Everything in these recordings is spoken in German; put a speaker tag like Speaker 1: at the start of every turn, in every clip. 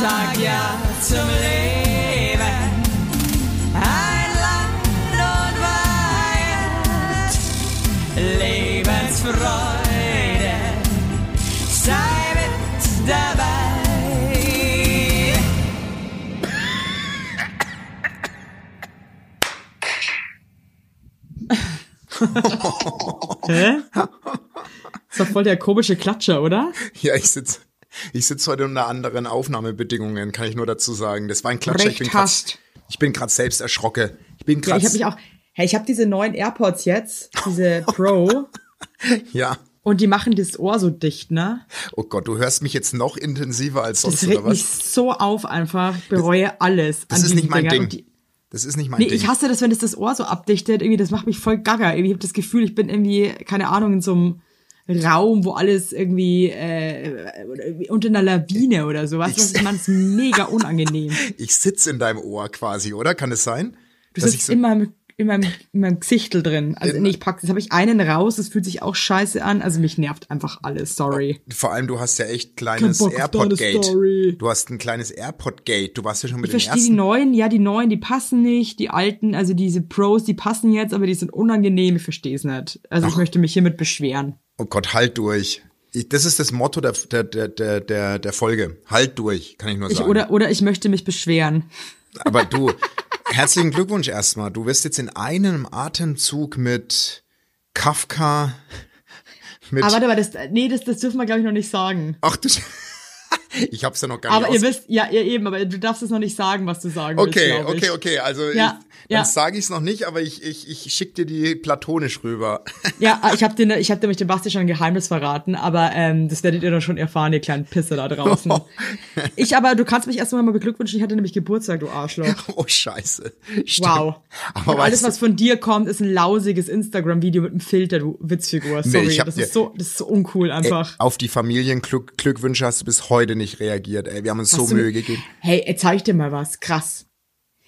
Speaker 1: sag ja zum Leben. Ein Land und Weihend, Lebensfreude, sei mit dabei.
Speaker 2: Hä? Das war voll der komische Klatscher, oder?
Speaker 3: Ja, ich sitz, ich sitz heute unter anderen Aufnahmebedingungen, kann ich nur dazu sagen. Das war ein Klatscher. Ich bin
Speaker 2: Recht
Speaker 3: grad, ich bin grad selbst erschrocken. Ich bin
Speaker 2: Ja,
Speaker 3: grad,
Speaker 2: ich habe mich auch. Hey, ich habe diese neuen AirPods jetzt, diese Pro,
Speaker 3: ja.
Speaker 2: und die machen das Ohr so dicht, ne?
Speaker 3: Oh Gott, du hörst mich jetzt noch intensiver als sonst,
Speaker 2: Das
Speaker 3: oder
Speaker 2: regt mich
Speaker 3: was?
Speaker 2: so auf einfach. Ich bereue alles.
Speaker 3: Das
Speaker 2: an
Speaker 3: ist nicht mein
Speaker 2: Dingern.
Speaker 3: Ding. Das ist nicht mein
Speaker 2: Nee,
Speaker 3: Ding.
Speaker 2: ich hasse das, wenn es das Ohr so abdichtet. Irgendwie, das macht mich voll gaga. Irgendwie habe das Gefühl, ich bin irgendwie, keine Ahnung, in so einem Raum, wo alles irgendwie äh, unter einer Lawine oder so. Weißt du, was ich? Das ist mega unangenehm.
Speaker 3: Ich sitz in deinem Ohr quasi, oder? Kann es sein?
Speaker 2: Du sitzt
Speaker 3: ich so,
Speaker 2: in meinem in meinem, in meinem Gesichtel drin. Also nee, ich pack, das habe ich einen raus, das fühlt sich auch scheiße an. Also mich nervt einfach alles, sorry.
Speaker 3: vor allem, du hast ja echt kleines AirPod-Gate. Du hast ein kleines AirPod-Gate. Du warst ja schon mit
Speaker 2: Ich
Speaker 3: den
Speaker 2: verstehe die
Speaker 3: ersten.
Speaker 2: neuen, ja, die neuen, die passen nicht. Die alten, also diese Pros, die passen jetzt, aber die sind unangenehm. Ich verstehe es nicht. Also ich möchte mich hiermit beschweren.
Speaker 3: Oh Gott, halt durch. Ich, das ist das Motto der, der, der, der, der, Folge. Halt durch, kann ich nur
Speaker 2: Ich,
Speaker 3: sagen.
Speaker 2: oder, oder ich möchte mich beschweren.
Speaker 3: Aber du, herzlichen Glückwunsch erstmal. Du wirst jetzt in einem Atemzug mit Kafka, mit.
Speaker 2: Aber warte mal, das, nee, das, das dürfen wir, glaube ich, noch nicht sagen.
Speaker 3: ach du. ich hab's ja noch gar nicht
Speaker 2: Aber ihr wisst, ja, ihr eben, aber du darfst es noch nicht sagen, was du sagen willst,
Speaker 3: Okay,
Speaker 2: glaub ich.
Speaker 3: okay, okay. Also
Speaker 2: Ja,
Speaker 3: ich, dann
Speaker 2: ja.
Speaker 3: sage ich es noch nicht, aber ich, ich, ich schick dir die platonisch rüber.
Speaker 2: Ja, ah, ich habe den, ich habe nämlich dem Basti schon ein Geheimnis verraten, aber ähm, das werdet ihr dann schon erfahren, ihr kleinen Pisse da draußen. ich aber, du kannst mich erstmal mal beglückwünschen, ich hatte nämlich Geburtstag, du Arschloch.
Speaker 3: Oh Scheiße. Stimmt.
Speaker 2: Wow.
Speaker 3: Aber
Speaker 2: alles, was von dir kommt, ist ein lausiges Instagram-Video mit einem Filter, du Witzfigur. Sorry,
Speaker 3: ich hab
Speaker 2: das
Speaker 3: dir-
Speaker 2: ist so, das ist so uncool einfach.
Speaker 3: Auf die Familienglückwünsche hast du bis heute nicht reagiert. Ey, wir haben uns so
Speaker 2: Hast du-
Speaker 3: Mühe gegeben.
Speaker 2: Hey, jetzt zeig ich dir mal was. Krass.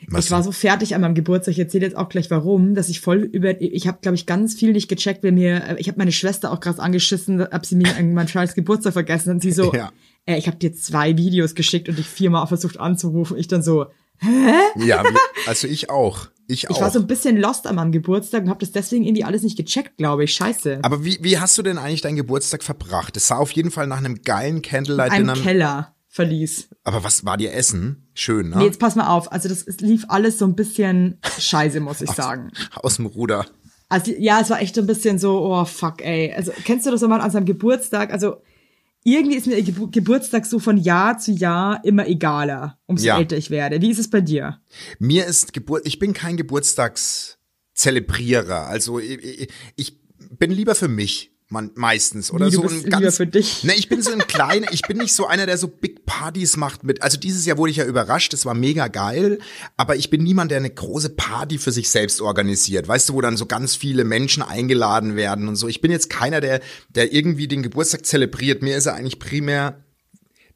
Speaker 3: Was
Speaker 2: Ich war so fertig an meinem Geburtstag. Ich erzähle jetzt auch gleich warum, dass ich voll über, ich habe glaube ich ganz viel nicht gecheckt, wenn mir, äh, ich habe meine Schwester auch krass angeschissen, ob sie mir an scheiß Geburtstag vergessen und sie so,
Speaker 3: Ja.
Speaker 2: äh, ich habe dir zwei Videos geschickt und dich viermal versucht anzurufen. Ich dann so,
Speaker 3: Ja, wir, also ich auch. Ich auch.
Speaker 2: ich war so ein bisschen lost an meinem Geburtstag und habe das deswegen irgendwie alles nicht gecheckt, glaube ich. Scheiße.
Speaker 3: aber wie, wie hast du denn eigentlich deinen Geburtstag verbracht? Es sah auf jeden Fall nach einem geilen
Speaker 2: Ein
Speaker 3: Candlelight-Dinner.
Speaker 2: Keller verließ.
Speaker 3: Aber was war dir Essen? Schön, ne?
Speaker 2: Nee, jetzt pass mal auf. Also das lief alles so ein bisschen scheiße, muss ich sagen.
Speaker 3: Aus dem Ruder.
Speaker 2: Also ja, es war echt so ein bisschen so, oh fuck, ey. Also kennst du das, man an seinem Geburtstag, also irgendwie ist mir Gebu Geburtstag so von Jahr zu Jahr immer egaler, umso
Speaker 3: Ja.
Speaker 2: älter ich werde. Wie ist es bei dir?
Speaker 3: Mir ist Geburt, ich bin kein Geburtstagszelebrierer. Also ich, ich bin lieber für mich. Man, meistens oder
Speaker 2: du
Speaker 3: so ein ganz
Speaker 2: für dich?
Speaker 3: Ne, ich bin so ein kleiner, ich bin nicht so einer, der so Big Partys macht mit. Also dieses Jahr wurde ich ja überrascht, das war mega geil, aber ich bin niemand, der eine große Party für sich selbst organisiert. Weißt du, wo dann so ganz viele Menschen eingeladen werden und so. Ich bin jetzt keiner, der der irgendwie den Geburtstag zelebriert. Mir ist er eigentlich primär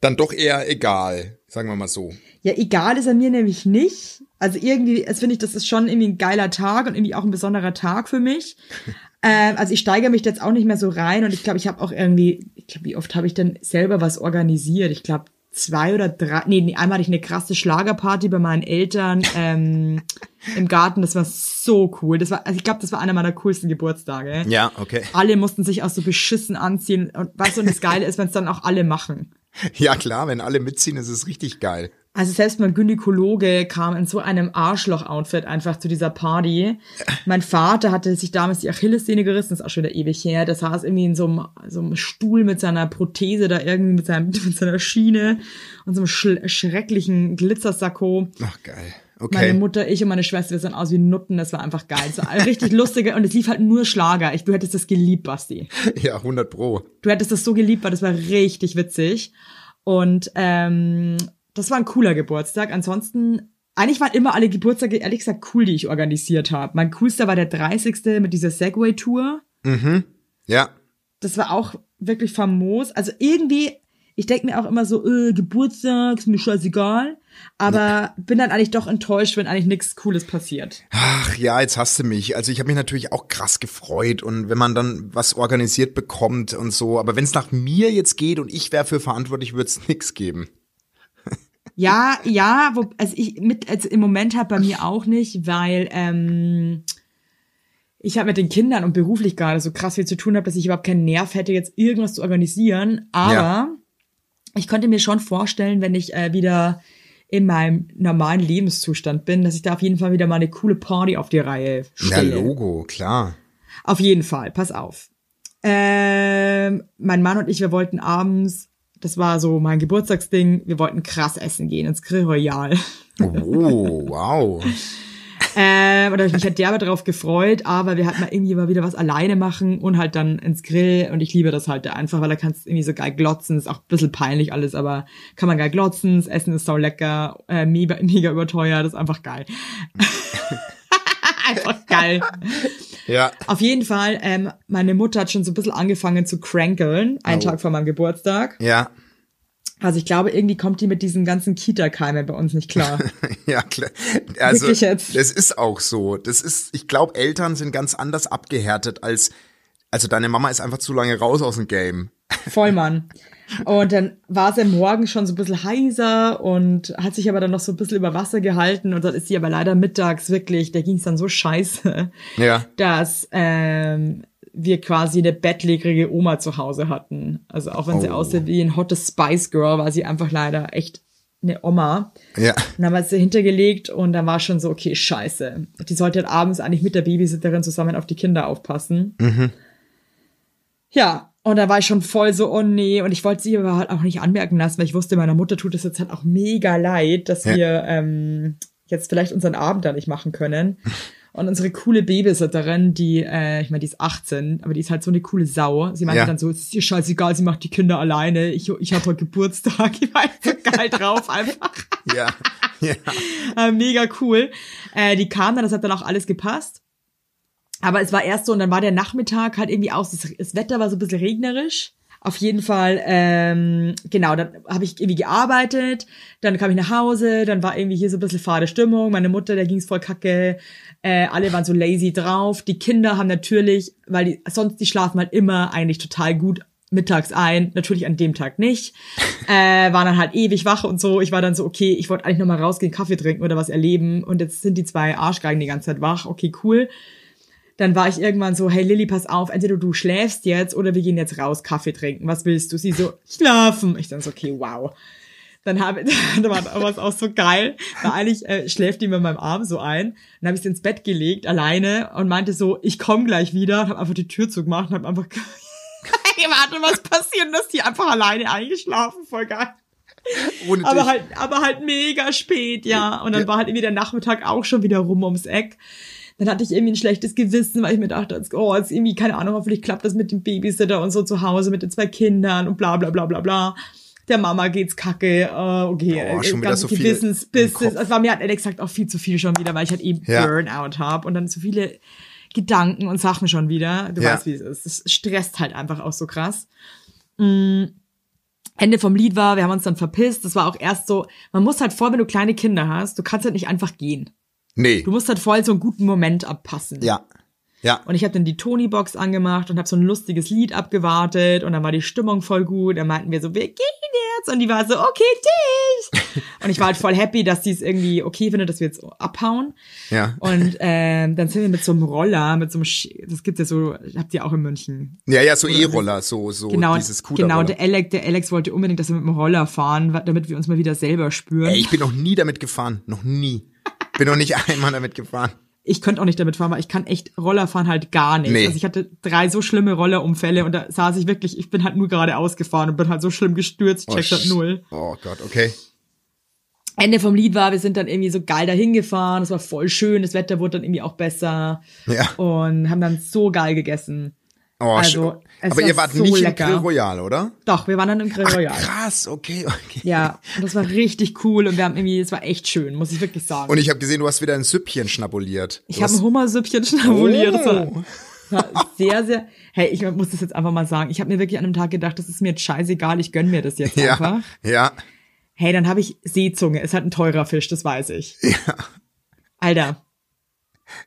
Speaker 3: dann doch eher egal, sagen wir mal so.
Speaker 2: Ja, egal ist er mir nämlich nicht. Also irgendwie, es finde ich, das ist schon irgendwie ein geiler Tag und irgendwie auch ein besonderer Tag für mich. Ähm, also ich steigere mich jetzt auch nicht mehr so rein und ich glaube, ich habe auch irgendwie, ich glaube, wie oft habe ich denn selber was organisiert? Ich glaube, zwei oder drei, nee, nee, einmal hatte ich eine krasse Schlagerparty bei meinen Eltern ähm, im Garten. Das war so cool. Das war, also ich glaube, das war einer meiner coolsten Geburtstage.
Speaker 3: Ja, okay.
Speaker 2: Alle mussten sich auch so beschissen anziehen und weißt du, und das Geile ist, wenn es dann auch alle machen.
Speaker 3: Ja klar, wenn alle mitziehen, ist es richtig geil.
Speaker 2: Also selbst mein Gynäkologe kam in so einem Arschloch-Outfit einfach zu dieser Party. Mein Vater hatte sich damals die Achillessehne gerissen, das ist auch schon wieder ewig her. Der saß irgendwie in so einem, so einem Stuhl mit seiner Prothese da irgendwie mit, seinem, mit seiner Schiene und so einem schl- schrecklichen Glitzersacko.
Speaker 3: Ach geil.
Speaker 2: Meine
Speaker 3: Okay.
Speaker 2: Mutter, ich und meine Schwester, wir sahen aus wie Nutten, das war einfach geil. Das war richtig lustige und es lief halt nur Schlager. Ich, du hättest das geliebt, Basti.
Speaker 3: Ja, 100 pro.
Speaker 2: Du hättest das so geliebt, weil das war richtig witzig. Und ähm, das war ein cooler Geburtstag. Ansonsten, eigentlich waren immer alle Geburtstage, ehrlich gesagt, cool, die ich organisiert habe. Mein coolster war der 30. mit dieser Segway-Tour.
Speaker 3: Ja.
Speaker 2: Das war auch wirklich famos. Also irgendwie, ich denke mir auch immer so, äh, Geburtstag, ist mir scheißegal. Aber bin dann eigentlich doch enttäuscht, wenn eigentlich nichts Cooles passiert.
Speaker 3: Ach ja, jetzt hast du mich. Also ich habe mich natürlich auch krass gefreut und wenn man dann was organisiert bekommt und so, aber wenn es nach mir jetzt geht und ich wäre für verantwortlich, würde es nix geben.
Speaker 2: Ja, ja, wo, also ich mit, also im Moment halt bei mir auch nicht, weil ähm, ich habe mit den Kindern und beruflich gerade so krass viel zu tun habe, dass ich überhaupt keinen Nerv hätte, jetzt irgendwas zu organisieren. Aber
Speaker 3: Ja.
Speaker 2: ich könnte mir schon vorstellen, wenn ich äh, wieder in meinem normalen Lebenszustand bin, dass ich da auf jeden Fall wieder mal eine coole Party auf die Reihe
Speaker 3: Ja,
Speaker 2: stelle.
Speaker 3: Logo, klar.
Speaker 2: Auf jeden Fall, pass auf. Ähm, mein Mann und ich, wir wollten abends, das war so mein Geburtstagsding, wir wollten krass essen gehen ins Grill Royal.
Speaker 3: Oh, wow.
Speaker 2: ähm, habe ich mich halt derbe drauf gefreut, aber wir hatten mal irgendwie mal wieder was alleine machen und halt dann ins Grill und ich liebe das halt einfach, weil da kannst du irgendwie so geil glotzen, ist auch ein bisschen peinlich alles, aber kann man geil glotzen, das Essen ist sau lecker, äh, mega, mega überteuert, das ist einfach geil. einfach geil.
Speaker 3: Ja.
Speaker 2: Auf jeden Fall, ähm, meine Mutter hat schon so ein bisschen angefangen zu crankeln, einen
Speaker 3: Oh.
Speaker 2: Tag vor meinem Geburtstag.
Speaker 3: Ja.
Speaker 2: Also ich glaube, irgendwie kommt die mit diesen ganzen Kita-Keimen bei uns nicht klar.
Speaker 3: Ja, klar. Also,
Speaker 2: Wirklich jetzt?
Speaker 3: das ist auch so. Das ist, ich glaube, Eltern sind ganz anders abgehärtet als, also deine Mama ist einfach zu lange raus aus dem Game.
Speaker 2: Vollmann. Und dann war sie morgen schon so ein bisschen heiser und hat sich aber dann noch so ein bisschen über Wasser gehalten und dann ist sie aber leider mittags wirklich, der ging es dann so scheiße,
Speaker 3: Ja.
Speaker 2: dass ähm, wir quasi eine bettlägerige Oma zu Hause hatten. Also auch wenn sie
Speaker 3: Oh.
Speaker 2: aussieht wie ein hottes Spice Girl, war sie einfach leider echt eine Oma.
Speaker 3: Ja.
Speaker 2: Und dann haben wir sie hintergelegt und dann war schon so, okay, scheiße. Die sollte halt abends eigentlich mit der Babysitterin zusammen auf die Kinder aufpassen. Ja, und da war ich schon voll so, oh nee, und ich wollte sie aber halt auch nicht anmerken lassen, weil ich wusste, meiner Mutter tut es jetzt halt auch mega leid, dass
Speaker 3: Ja.
Speaker 2: wir ähm, jetzt vielleicht unseren Abend da nicht machen können. Und unsere coole Babysitterin, die, äh, ich meine, die ist 18, aber die ist halt so eine coole Sau. Sie meinte
Speaker 3: Ja.
Speaker 2: dann so, es ist ihr scheißegal, sie macht die Kinder alleine. Ich, ich habe heute Geburtstag. Ich war so geil drauf einfach.
Speaker 3: Ja. Ja.
Speaker 2: Äh, mega cool. Äh, die kam dann, das hat dann auch alles gepasst. Aber es war erst so, und dann war der Nachmittag halt irgendwie aus, das, das Wetter war so ein bisschen regnerisch. Auf jeden Fall, ähm, genau, dann habe ich irgendwie gearbeitet, dann kam ich nach Hause, dann war irgendwie hier so ein bisschen fade Stimmung, meine Mutter, der ging's voll kacke, äh, alle waren so lazy drauf, die Kinder haben natürlich, weil die, sonst, die schlafen halt immer eigentlich total gut mittags ein, natürlich an dem Tag nicht, äh, waren dann halt ewig wach und so, ich war dann so, okay, ich wollte eigentlich noch mal rausgehen, Kaffee trinken oder was erleben. Und jetzt sind die zwei Arschgeigen die ganze Zeit wach, okay, cool, dann war ich irgendwann so, hey Lilly, pass auf, entweder du schläfst jetzt oder wir gehen jetzt raus, Kaffee trinken. Was willst du? Sie so, schlafen. Ich dann so, okay, wow. Dann habe da war aber auch so geil, weil eigentlich äh, schläft die mir in meinem Arm so ein. Dann habe ich sie ins Bett gelegt, alleine, und meinte so, ich komme gleich wieder. Und habe einfach die Tür zugemacht und habe einfach gewartet, was passiert. Und dass die einfach alleine eingeschlafen, voll geil.
Speaker 3: Ohne
Speaker 2: Aber
Speaker 3: dich.
Speaker 2: halt, aber halt mega spät, ja. Und dann
Speaker 3: Ja.
Speaker 2: war halt irgendwie der Nachmittag auch schon wieder rum ums Eck. Dann hatte ich irgendwie ein schlechtes Gewissen, weil ich mir dachte, oh, jetzt irgendwie, keine Ahnung, hoffentlich klappt das mit dem Babysitter und so zu Hause mit den zwei Kindern und bla bla bla bla bla. Der Mama geht's kacke, äh, okay, äh,
Speaker 3: schon wieder
Speaker 2: ganz
Speaker 3: so. Kopf.
Speaker 2: Es war mir halt ehrlich gesagt auch viel zu viel schon wieder, weil ich halt eben
Speaker 3: Ja.
Speaker 2: Burnout habe und dann so viele Gedanken und Sachen schon wieder. Du
Speaker 3: Ja.
Speaker 2: weißt, wie es ist. Es stresst halt einfach auch so krass. Mm. Ende vom Lied war, wir haben uns dann verpisst. Das war auch erst so, man muss halt voll, wenn du kleine Kinder hast, du kannst halt nicht einfach gehen.
Speaker 3: Nee.
Speaker 2: Du musst halt voll so einen guten Moment abpassen.
Speaker 3: Ja. Ja.
Speaker 2: Und ich habe dann die Tony-Box angemacht und habe so ein lustiges Lied abgewartet und dann war die Stimmung voll gut. Dann meinten wir so, wir gehen jetzt. Und die war so, okay, tschüss. und ich war halt voll happy, dass die es irgendwie okay findet, dass wir jetzt abhauen.
Speaker 3: Ja.
Speaker 2: Und ähm, dann sind wir mit so einem Roller, mit so einem, Sch das gibt's ja so, habt ihr auch in München.
Speaker 3: Ja, ja, so E-Roller, so, so
Speaker 2: Genau,
Speaker 3: dieses
Speaker 2: genau, und
Speaker 3: Scooter-Roller.
Speaker 2: der Alex, der Alex wollte unbedingt, dass wir mit dem Roller fahren, damit wir uns mal wieder selber spüren.
Speaker 3: Ey, ich bin noch nie damit gefahren. Noch nie. Bin noch nicht einmal damit gefahren.
Speaker 2: ich könnte auch nicht damit fahren, weil ich kann echt Roller fahren halt gar nicht.
Speaker 3: Nee.
Speaker 2: Also ich hatte drei so schlimme Rollerunfälle und da saß ich wirklich, ich bin halt nur geradeaus gefahren und bin halt so schlimm gestürzt,
Speaker 3: Oh,
Speaker 2: checked halt null.
Speaker 3: Oh Gott, okay.
Speaker 2: Ende vom Lied war, wir sind dann irgendwie so geil dahin gefahren, es war voll schön, das Wetter wurde dann irgendwie auch besser
Speaker 3: Ja.
Speaker 2: und haben dann so geil gegessen.
Speaker 3: Oh,
Speaker 2: Also,
Speaker 3: Aber ihr wart
Speaker 2: so
Speaker 3: nicht
Speaker 2: lecker.
Speaker 3: im Grill Royal, oder?
Speaker 2: Doch, wir waren dann im Grill Royal.
Speaker 3: Krass, okay, okay.
Speaker 2: Ja, und das war richtig cool und wir haben irgendwie, es war echt schön, muss ich wirklich sagen.
Speaker 3: Und ich habe gesehen, du hast wieder ein Süppchen schnabuliert.
Speaker 2: ich
Speaker 3: Du
Speaker 2: habe ein Hummersüppchen schnabuliert. Das
Speaker 3: Oh.
Speaker 2: war sehr, sehr. Hey, ich muss das jetzt einfach mal sagen. Ich habe mir wirklich an einem Tag gedacht, das ist mir jetzt scheißegal, ich gönn mir das jetzt
Speaker 3: Ja,
Speaker 2: einfach.
Speaker 3: ja,
Speaker 2: Hey, dann habe ich Seezunge. Ist halt ein teurer Fisch, das weiß ich.
Speaker 3: ja.
Speaker 2: Alter.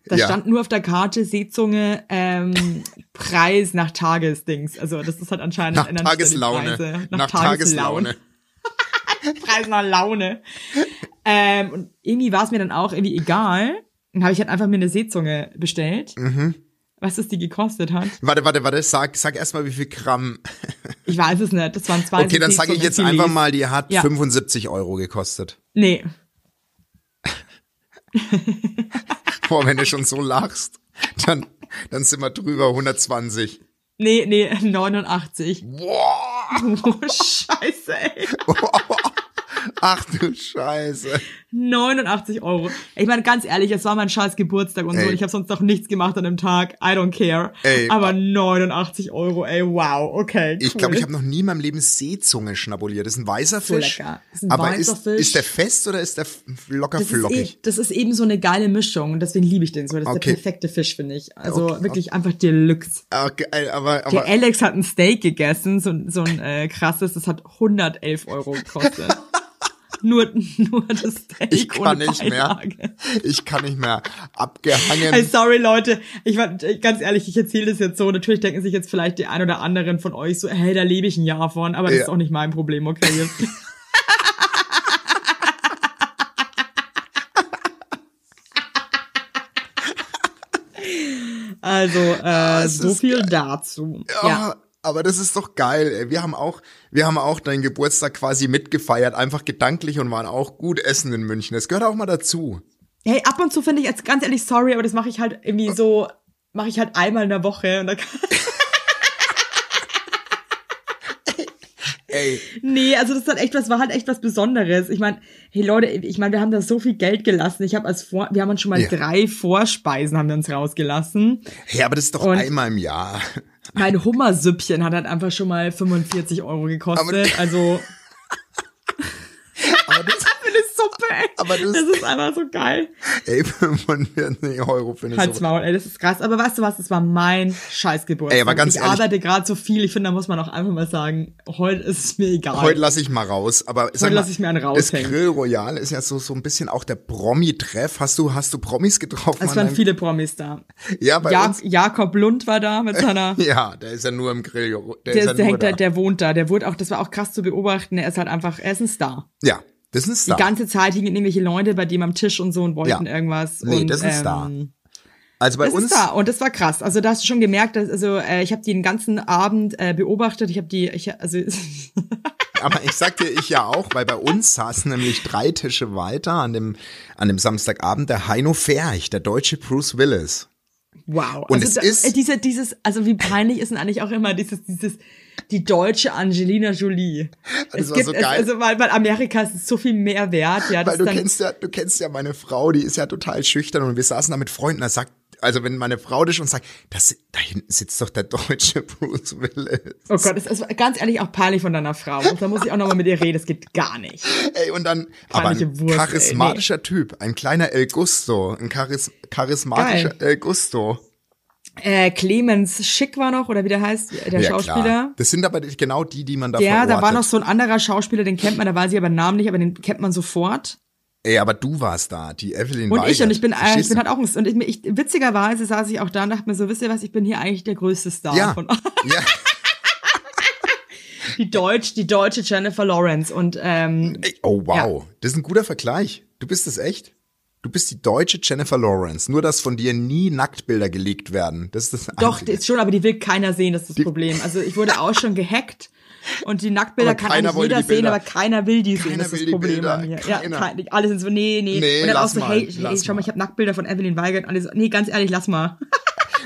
Speaker 2: Da
Speaker 3: Ja.
Speaker 2: stand nur auf der Karte Seezunge ähm, Preis nach Tagesdings. Also das ist halt anscheinend
Speaker 3: Nach Tageslaune.
Speaker 2: Preise.
Speaker 3: Nach, Tageslaune.
Speaker 2: Preis nach Laune. Ähm, und irgendwie war es mir dann auch irgendwie egal. Dann habe ich halt einfach mir eine Seezunge bestellt.
Speaker 3: Mhm.
Speaker 2: Was es die gekostet hat.
Speaker 3: Warte, warte, warte, sag, sag erstmal, wie viel Gramm.
Speaker 2: Ich weiß es nicht. Das waren 20
Speaker 3: Okay, dann sage ich jetzt einfach mal, die hat
Speaker 2: Ja.
Speaker 3: 75 Euro gekostet.
Speaker 2: Nee.
Speaker 3: Boah, wenn du schon so lachst, dann, dann sind wir drüber, 120.
Speaker 2: Nee, nee, 89.
Speaker 3: Boah,
Speaker 2: Oh, scheiße, ey.
Speaker 3: ach du Scheiße.
Speaker 2: 89 Euro. Ich meine, ganz ehrlich, es war mein scheiß Geburtstag und so.
Speaker 3: Ey.
Speaker 2: und Ich habe sonst noch nichts gemacht an dem Tag. I don't care.
Speaker 3: Ey,
Speaker 2: Aber
Speaker 3: wa-
Speaker 2: 89 Euro, ey, wow, okay. Cool.
Speaker 3: Ich glaube, ich habe noch nie in meinem Leben Seezunge schnabuliert. Das ist ein weißer
Speaker 2: So
Speaker 3: Fisch.
Speaker 2: lecker. Das ist ein
Speaker 3: Aber
Speaker 2: weißer
Speaker 3: ist,
Speaker 2: Fisch.
Speaker 3: ist der fest oder ist der locker
Speaker 2: das ist, eh,
Speaker 3: flockig?
Speaker 2: das ist eben so eine geile Mischung und deswegen liebe ich den so. Das ist
Speaker 3: Okay.
Speaker 2: der perfekte Fisch, finde ich. Also
Speaker 3: Okay.
Speaker 2: wirklich einfach Deluxe.
Speaker 3: Ah, geil, aber,
Speaker 2: Der
Speaker 3: aber
Speaker 2: Alex hat ein Steak gegessen, so, so ein äh, krasses, das hat 111 Euro gekostet. nur, nur das Steak
Speaker 3: ich kann nicht mehr. Ich kann nicht mehr. Abgehangen.
Speaker 2: Hey, sorry Leute, ich war ganz ehrlich, ich erzähle das jetzt so. Natürlich denken sich jetzt vielleicht die ein oder anderen von euch so, hey, da lebe ich ein Jahr von, aber das
Speaker 3: Ja.
Speaker 2: ist auch nicht mein Problem, okay? Also, äh, so viel dazu.
Speaker 3: Ja,
Speaker 2: Ja.
Speaker 3: Aber das ist doch geil. Ey. Wir haben auch, wir haben auch deinen Geburtstag quasi mitgefeiert, einfach gedanklich und waren auch gut essen in München. Das gehört auch mal dazu.
Speaker 2: Hey, ab und zu finde ich jetzt ganz ehrlich sorry, aber das mache ich halt irgendwie so, mache ich halt einmal in der Woche und da kann,
Speaker 3: Ey,
Speaker 2: Nee, also das ist halt echt was, war halt echt was Besonderes. Ich meine, hey Leute, ich meine, wir haben da so viel Geld gelassen. Ich habe als Vor, wir haben uns schon mal
Speaker 3: Ja.
Speaker 2: drei Vorspeisen haben wir uns rausgelassen.
Speaker 3: hey, aber das ist doch
Speaker 2: Und-
Speaker 3: einmal im Jahr.
Speaker 2: Mein Hummersüppchen hat halt einfach schon mal 45 Euro gekostet.
Speaker 3: Aber-
Speaker 2: also
Speaker 3: Aber das,
Speaker 2: für eine Suppe, ey.
Speaker 3: Aber das-
Speaker 2: das ist einfach so geil.
Speaker 3: ey, 45 Euro finde ich
Speaker 2: Halt's
Speaker 3: so.
Speaker 2: Maul, ey, das ist krass. Aber weißt du was, das war mein Scheißgeburtstag.
Speaker 3: Ey, aber ganz
Speaker 2: ich
Speaker 3: ehrlich-
Speaker 2: arbeite gerade so viel, ich finde, da muss man auch einfach mal sagen, heute ist es mir egal.
Speaker 3: Heute lasse ich mal raus, aber
Speaker 2: Heute
Speaker 3: mal,
Speaker 2: lass ich mir einen
Speaker 3: das
Speaker 2: raushängen.
Speaker 3: Grill Royal ist ja so so ein bisschen auch der Promi-Treff. Hast du hast du Promis getroffen?
Speaker 2: es waren viele Promis da.
Speaker 3: Ja, bei
Speaker 2: Ja,
Speaker 3: uns.
Speaker 2: Jakob Lund war da mit seiner
Speaker 3: Ja, der ist ja nur im Grill. Der,
Speaker 2: Der,
Speaker 3: ist ja
Speaker 2: der,
Speaker 3: nur
Speaker 2: hängt
Speaker 3: da.
Speaker 2: da, der wohnt da, der wurde auch, das war auch krass zu beobachten, er ist halt einfach, er ist ein Star.
Speaker 3: ja, das ist ein
Speaker 2: Die
Speaker 3: Star.
Speaker 2: ganze Zeit hingen irgendwelche Leute bei dem am Tisch und so und wollten
Speaker 3: Ja.
Speaker 2: irgendwas.
Speaker 3: Nee,
Speaker 2: und,
Speaker 3: das ist ein
Speaker 2: ähm,
Speaker 3: Star. also bei
Speaker 2: Das
Speaker 3: uns
Speaker 2: ist da und das war krass. Also da hast du schon gemerkt, dass, also äh, ich habe die den ganzen Abend äh, beobachtet. Ich habe die, ich, also
Speaker 3: Aber ich sag dir, ich ja auch, weil bei uns saßen nämlich drei Tische weiter an dem, an dem Samstagabend der Heino Ferch, der deutsche Bruce Willis.
Speaker 2: wow.
Speaker 3: Und
Speaker 2: also
Speaker 3: es
Speaker 2: da,
Speaker 3: ist-
Speaker 2: äh, diese, dieses, also wie peinlich ist denn eigentlich auch immer dieses, dieses, die deutsche Angelina Jolie.
Speaker 3: Das
Speaker 2: es
Speaker 3: war
Speaker 2: gibt
Speaker 3: so
Speaker 2: es,
Speaker 3: geil.
Speaker 2: also weil, weil Amerika ist so viel mehr wert, ja.
Speaker 3: Weil du kennst ja, du kennst ja meine Frau, die ist ja total schüchtern und wir saßen da mit Freunden, da sagt, also wenn meine Frau das schon sagt, das, da hinten sitzt doch der deutsche Bruce Willis.
Speaker 2: Oh Gott, das ist ganz ehrlich auch peinlich von deiner Frau. Da muss ich auch nochmal mit ihr reden, das geht gar nicht.
Speaker 3: Ey, und dann, aber ein
Speaker 2: Peinliche Wurst, ey,
Speaker 3: charismatischer Typ, ein kleiner El Gusto, ein charis charismatischer
Speaker 2: Geil.
Speaker 3: El Gusto.
Speaker 2: Äh, Clemens Schick war noch, oder wie der heißt, der
Speaker 3: Ja,
Speaker 2: Schauspieler.
Speaker 3: Klar. Das sind aber genau die, die man da
Speaker 2: Der, da war noch so ein anderer Schauspieler, den kennt man, da weiß ich aber den Namen nicht, aber den kennt man sofort.
Speaker 3: Ey, aber du warst da, die Evelyn
Speaker 2: Und
Speaker 3: Weigert.
Speaker 2: ich, und ich bin, äh, ich bin halt auch ein, und ich, ich, witzigerweise saß ich auch da und dachte mir so, wisst ihr was, ich bin hier eigentlich der größte Star
Speaker 3: ja,
Speaker 2: von,
Speaker 3: ja,
Speaker 2: die Deutsch, die deutsche Jennifer Lawrence und, ähm,
Speaker 3: Ey, oh wow, das ist ein guter Vergleich. Du bist es echt? Du bist die deutsche Jennifer Lawrence. Nur, dass von dir nie Nacktbilder geleakt werden. Das ist das
Speaker 2: doch,
Speaker 3: Einzige.
Speaker 2: ist schon, aber die will keiner sehen, das ist das Problem. Also ich wurde auch schon gehackt. Und die Nacktbilder
Speaker 3: Aber
Speaker 2: kann eigentlich jeder
Speaker 3: die
Speaker 2: sehen, aber keiner will die sehen.
Speaker 3: Keiner
Speaker 2: Das ist
Speaker 3: will
Speaker 2: das
Speaker 3: die
Speaker 2: Problem
Speaker 3: Bilder.
Speaker 2: bei mir.
Speaker 3: Keiner.
Speaker 2: Ja, kein, alle sind so, nee, nee.
Speaker 3: Nee,
Speaker 2: und dann auch so,
Speaker 3: mal,
Speaker 2: hey, hey schau mal, ich habe Nacktbilder von Evelyn Weigert. Und alle so, nee, ganz ehrlich, lass mal.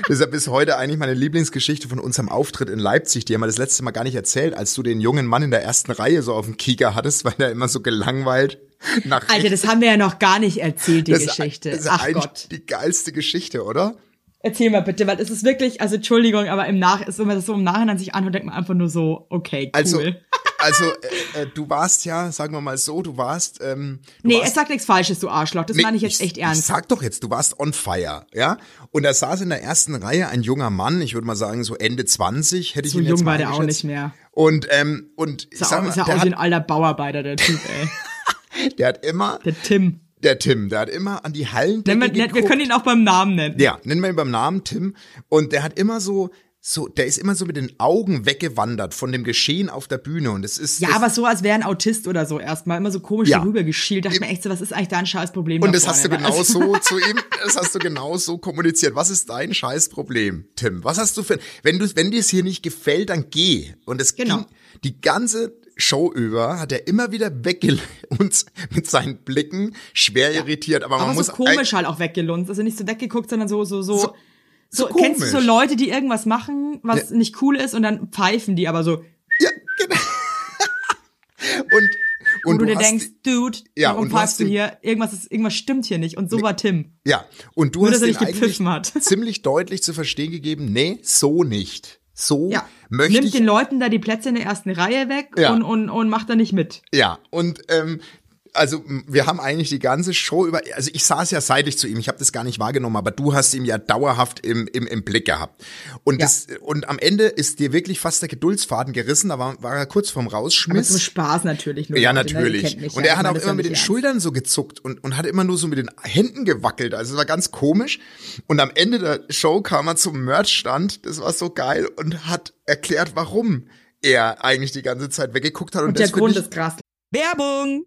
Speaker 3: Das ist bis heute eigentlich meine Lieblingsgeschichte von unserem Auftritt in Leipzig. Die haben wir das letzte Mal gar nicht erzählt, als du den jungen Mann in der ersten Reihe so auf dem Kieker hattest, weil der immer so gelangweilt nach
Speaker 2: Alter, das haben wir ja noch gar nicht erzählt, die
Speaker 3: das ist-
Speaker 2: Geschichte.
Speaker 3: Das ist
Speaker 2: Ach
Speaker 3: eigentlich
Speaker 2: Gott.
Speaker 3: die geilste Geschichte, oder?
Speaker 2: Erzähl mal bitte, weil es ist wirklich, also Entschuldigung, aber im Nach, ist, wenn man das so im Nachhinein sich anhört, denkt man einfach nur so, okay, cool.
Speaker 3: Also, also äh, äh, du warst ja, sagen wir mal so, du warst. Ähm, du
Speaker 2: nee,
Speaker 3: warst,
Speaker 2: es sagt nichts Falsches, du Arschloch. Das
Speaker 3: Nee,
Speaker 2: meine ich jetzt echt
Speaker 3: Ich
Speaker 2: ernst.
Speaker 3: sag doch jetzt, du warst on fire, ja? Und da saß in der ersten Reihe ein junger Mann, ich würde mal sagen so Ende 20, hätte ich
Speaker 2: so
Speaker 3: ihn jetzt
Speaker 2: jung
Speaker 3: mal
Speaker 2: war der auch nicht mehr.
Speaker 3: Und ähm, und ich
Speaker 2: Ist
Speaker 3: sag
Speaker 2: auch,
Speaker 3: mal,
Speaker 2: ist ja auch wie ein alter Bauarbeiter, der Typ, ey.
Speaker 3: der hat immer,
Speaker 2: Der Tim.
Speaker 3: der Tim, der hat immer an die Hallendecke
Speaker 2: Nennen wir,
Speaker 3: geguckt.
Speaker 2: wir können ihn auch beim Namen nennen.
Speaker 3: Ja, nennen wir ihn beim Namen Tim. Und der hat immer so so, der ist immer so mit den Augen weggewandert von dem Geschehen auf der Bühne und es ist
Speaker 2: Ja, aber so, als wäre ein Autist oder so erstmal. Immer so komisch
Speaker 3: Ja.
Speaker 2: darüber geschielt. Dachte mir echt so, was ist eigentlich dein Scheißproblem?
Speaker 3: und
Speaker 2: da
Speaker 3: das hast du
Speaker 2: vorne?
Speaker 3: genau
Speaker 2: Also-
Speaker 3: so zu ihm, das hast du genau so kommuniziert. Was ist dein Scheißproblem, Tim? Was hast du für, wenn du, wenn dir es hier nicht gefällt, dann geh. Und es
Speaker 2: Genau.
Speaker 3: ging die ganze Show über, hat er immer wieder uns mit seinen Blicken schwer irritiert. Aber, man
Speaker 2: Aber
Speaker 3: muss
Speaker 2: so komisch halt auch weggelunzt. Also nicht so weggeguckt, sondern so, so, so.
Speaker 3: So-
Speaker 2: So, kennst du so. Leute, die irgendwas machen, was nicht cool ist und dann pfeifen die aber so,
Speaker 3: Ja, genau. und,
Speaker 2: wo
Speaker 3: und
Speaker 2: du,
Speaker 3: du
Speaker 2: dir denkst, Dude,
Speaker 3: Ja,
Speaker 2: warum pfeifst du hier? Irgendwas ist, irgendwas stimmt hier nicht. Und so war Tim.
Speaker 3: Ja, und du
Speaker 2: Nur,
Speaker 3: hast
Speaker 2: dass er nicht gepfiffen hat.
Speaker 3: ziemlich deutlich zu verstehen gegeben, nee, so nicht. So
Speaker 2: Ja.
Speaker 3: möchte
Speaker 2: Nimmt
Speaker 3: ich.
Speaker 2: den Leuten da die Plätze in der ersten Reihe weg
Speaker 3: Ja.
Speaker 2: und, und, und macht da nicht mit.
Speaker 3: Ja, und ähm, also wir haben eigentlich die ganze Show über, also ich saß ja seitlich zu ihm, ich habe das gar nicht wahrgenommen, aber du hast ihn ja dauerhaft im, im, im Blick gehabt. Und,
Speaker 2: Ja.
Speaker 3: das, und am Ende ist dir wirklich fast der Geduldsfaden gerissen, da war, war er kurz vorm
Speaker 2: Aber zum
Speaker 3: Rausschmiss.
Speaker 2: Spaß natürlich nur.
Speaker 3: Ja,
Speaker 2: Leute, ne?
Speaker 3: Natürlich.
Speaker 2: mich
Speaker 3: und
Speaker 2: ja.
Speaker 3: er hat auch immer mit den
Speaker 2: ernst.
Speaker 3: Schultern so gezuckt und, und hat immer nur so mit den Händen gewackelt. Also es war ganz komisch. Und am Ende der Show kam er zum Merchstand, das war so geil, und hat erklärt, warum er eigentlich die ganze Zeit weggeguckt hat. Und,
Speaker 2: Und der Grund
Speaker 3: ich,
Speaker 2: ist krass.
Speaker 4: Werbung!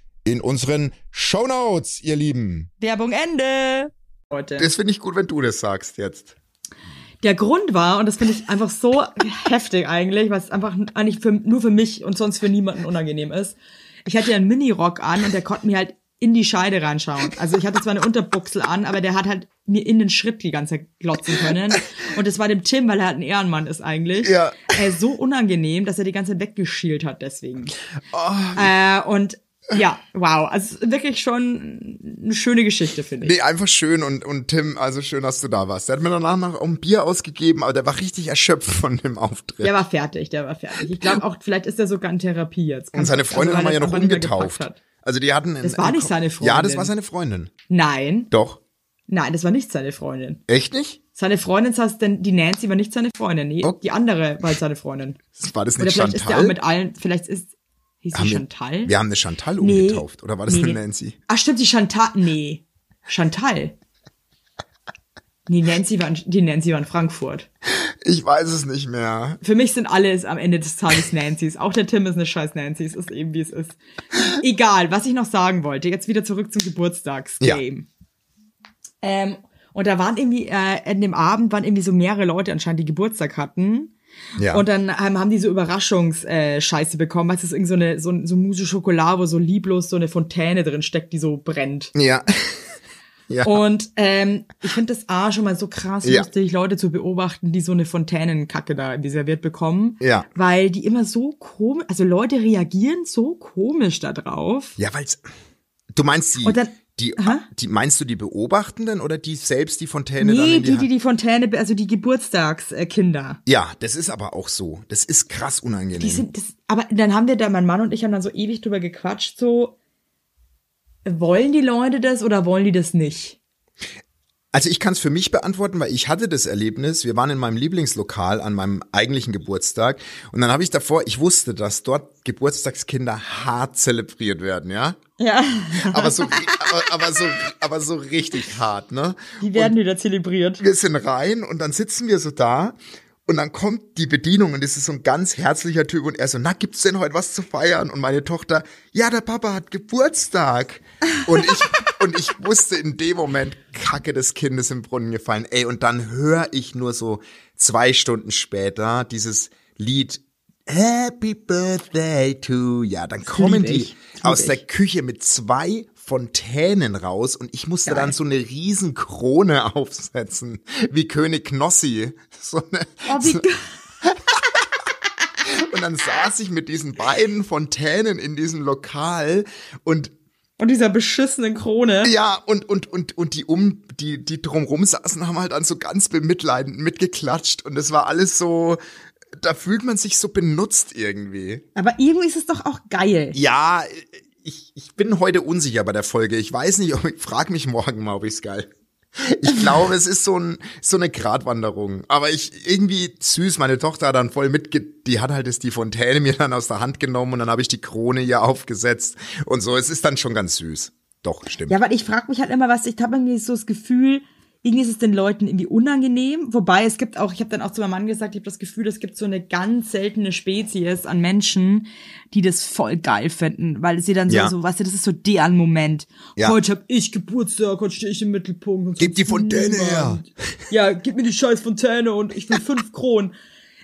Speaker 5: in unseren Shownotes, ihr Lieben.
Speaker 4: Werbung Ende.
Speaker 2: Leute.
Speaker 3: das finde ich gut, wenn du das sagst jetzt.
Speaker 2: Der Grund war, und das finde ich einfach so heftig eigentlich, weil es einfach eigentlich für, nur für mich und sonst für niemanden unangenehm ist. Ich hatte ja einen Minirock an und der konnte mir halt in die Scheide reinschauen. Also ich hatte zwar eine Unterbuchsel an, aber der hat halt mir in den Schritt die ganze Zeit glotzen können. Und das war dem Tim, weil er halt ein Ehrenmann ist eigentlich,
Speaker 3: Ja.
Speaker 2: äh, so unangenehm, dass er die ganze Zeit weggeschielt hat deswegen.
Speaker 3: Oh.
Speaker 2: Äh, und ja, wow. Also wirklich schon eine schöne Geschichte, finde ich.
Speaker 3: Nee, einfach schön und, und Tim, also schön, dass du da warst. Der hat mir danach noch ein Bier ausgegeben, aber der war richtig erschöpft von dem Auftritt.
Speaker 2: Der war fertig, der war fertig. Ich glaube auch, vielleicht ist er sogar in Therapie jetzt.
Speaker 3: und seine Freundin
Speaker 2: Also,
Speaker 3: haben wir ja noch umgetauft. Also die hatten
Speaker 2: Das war nicht seine
Speaker 3: Ja, das
Speaker 2: Freundin.
Speaker 3: war seine Freundin.
Speaker 2: Nein,
Speaker 3: Doch.
Speaker 2: nein, das war nicht seine Freundin.
Speaker 3: Echt nicht?
Speaker 2: Seine Freundin heißt denn, die Nancy war nicht seine Freundin. Nee,
Speaker 3: Oh.
Speaker 2: die andere war seine Freundin.
Speaker 3: War das
Speaker 2: Oder
Speaker 3: nicht
Speaker 2: vielleicht ist der auch
Speaker 3: Chantal?
Speaker 2: mit allen, vielleicht ist, hieß
Speaker 3: Haben
Speaker 2: sie
Speaker 3: wir-
Speaker 2: Chantal?
Speaker 3: Wir haben eine Chantal
Speaker 2: Nee.
Speaker 3: umgetauft. Oder war das
Speaker 2: Nee.
Speaker 3: eine Nancy?
Speaker 2: Ach stimmt, die Chantal, nee. Chantal. Nee, Nancy war, in, die Nancy war in Frankfurt.
Speaker 3: Ich weiß es nicht mehr.
Speaker 2: Für mich sind alles am Ende des Tages Nancy's. Auch der Tim ist eine scheiß Nancy. Es ist eben, wie es ist. Egal, was ich noch sagen wollte. Jetzt wieder zurück zum Geburtstagsgame. Ähm, und da waren irgendwie, äh, in dem Abend waren irgendwie so mehrere Leute anscheinend, die Geburtstag hatten.
Speaker 3: Ja.
Speaker 2: Und dann ähm, haben die so Überraschungsscheiße äh, bekommen. Weißt du, das ist irgend so eine, so, so Mousse Schokolade, wo so lieblos so eine Fontäne drin steckt, die so brennt.
Speaker 3: ja. ja.
Speaker 2: Und ähm, ich finde das A schon mal so krass
Speaker 3: Ja.
Speaker 2: lustig, Leute zu beobachten, die so eine Fontänenkacke da irgendwie serviert bekommen.
Speaker 3: Ja.
Speaker 2: Weil die immer so komisch, also Leute reagieren so komisch da drauf.
Speaker 3: Ja, weil's. Du meinst die,
Speaker 2: Und dann-
Speaker 3: die,
Speaker 2: Aha.
Speaker 3: die, meinst du die Beobachtenden oder die selbst die Fontäne dann
Speaker 2: Nee,
Speaker 3: die,
Speaker 2: die, die die Fontäne, also die Geburtstagskinder.
Speaker 3: Ja, das ist aber auch so. Das ist krass unangenehm.
Speaker 2: Die sind, das, aber dann haben wir da, mein Mann und ich haben dann so ewig drüber gequatscht, so, wollen die Leute das oder wollen die das nicht?
Speaker 3: Also ich kann es für mich beantworten, weil ich hatte das Erlebnis, wir waren in meinem Lieblingslokal an meinem eigentlichen Geburtstag und dann habe ich davor, ich wusste, dass dort Geburtstagskinder hart zelebriert werden, ja?
Speaker 2: Ja.
Speaker 3: Aber so, aber, aber so, aber so richtig hart, ne?
Speaker 2: Die werden wieder zelebriert.
Speaker 3: wir sind rein und dann sitzen wir so da und dann kommt die Bedienung und es ist so ein ganz herzlicher Typ und er so, na, gibt's denn heute was zu feiern? Und meine Tochter, ja, der Papa hat Geburtstag. Und ich, und ich wusste in dem Moment, Kacke des Kindes im Brunnen gefallen. Ey, und dann höre ich nur so zwei Stunden später dieses Lied Happy Birthday to, ja, dann kommen die.
Speaker 2: Das
Speaker 3: aus der. Küche mit zwei Fontänen raus und ich musste dann so eine riesen Krone aufsetzen, wie König Knossi. So eine,
Speaker 2: Oh, wie
Speaker 3: so, und dann saß ich mit diesen beiden Fontänen in diesem Lokal und
Speaker 2: Und dieser beschissenen Krone.
Speaker 3: ja, und, und, und, und die um, die, die drumrum saßen, haben halt dann so ganz bemitleidend mitgeklatscht und es war alles so, da fühlt man sich so benutzt irgendwie.
Speaker 2: Aber irgendwie ist es doch auch geil.
Speaker 3: Ja, ich, ich bin heute unsicher bei der Folge. Ich weiß nicht, ob ich frag mich morgen mal, ob ich's geil. Ich glaube, es ist so, ein, so eine Gratwanderung. Aber ich irgendwie süß, meine Tochter hat dann voll mitge... Die hat halt jetzt die Fontäne mir dann aus der Hand genommen und dann habe ich die Krone hier aufgesetzt und so. Es ist dann schon ganz süß. Doch, stimmt.
Speaker 2: Ja, weil ich frage mich halt immer, was, ich habe irgendwie so das Gefühl, irgendwie ist es den Leuten irgendwie unangenehm. Wobei es gibt auch, ich habe dann auch zu meinem Mann gesagt, ich habe das Gefühl, es gibt so eine ganz seltene Spezies an Menschen, die das voll geil finden, weil sie dann so,
Speaker 3: Ja.
Speaker 2: so weißt du, das ist so deren Moment.
Speaker 3: Ja.
Speaker 2: Heute hab ich Geburtstag, heute stehe ich im Mittelpunkt.
Speaker 3: Gib die Fontäne her.
Speaker 2: niemand. Ja, gib mir die scheiß Fontäne und ich will fünf Kronen.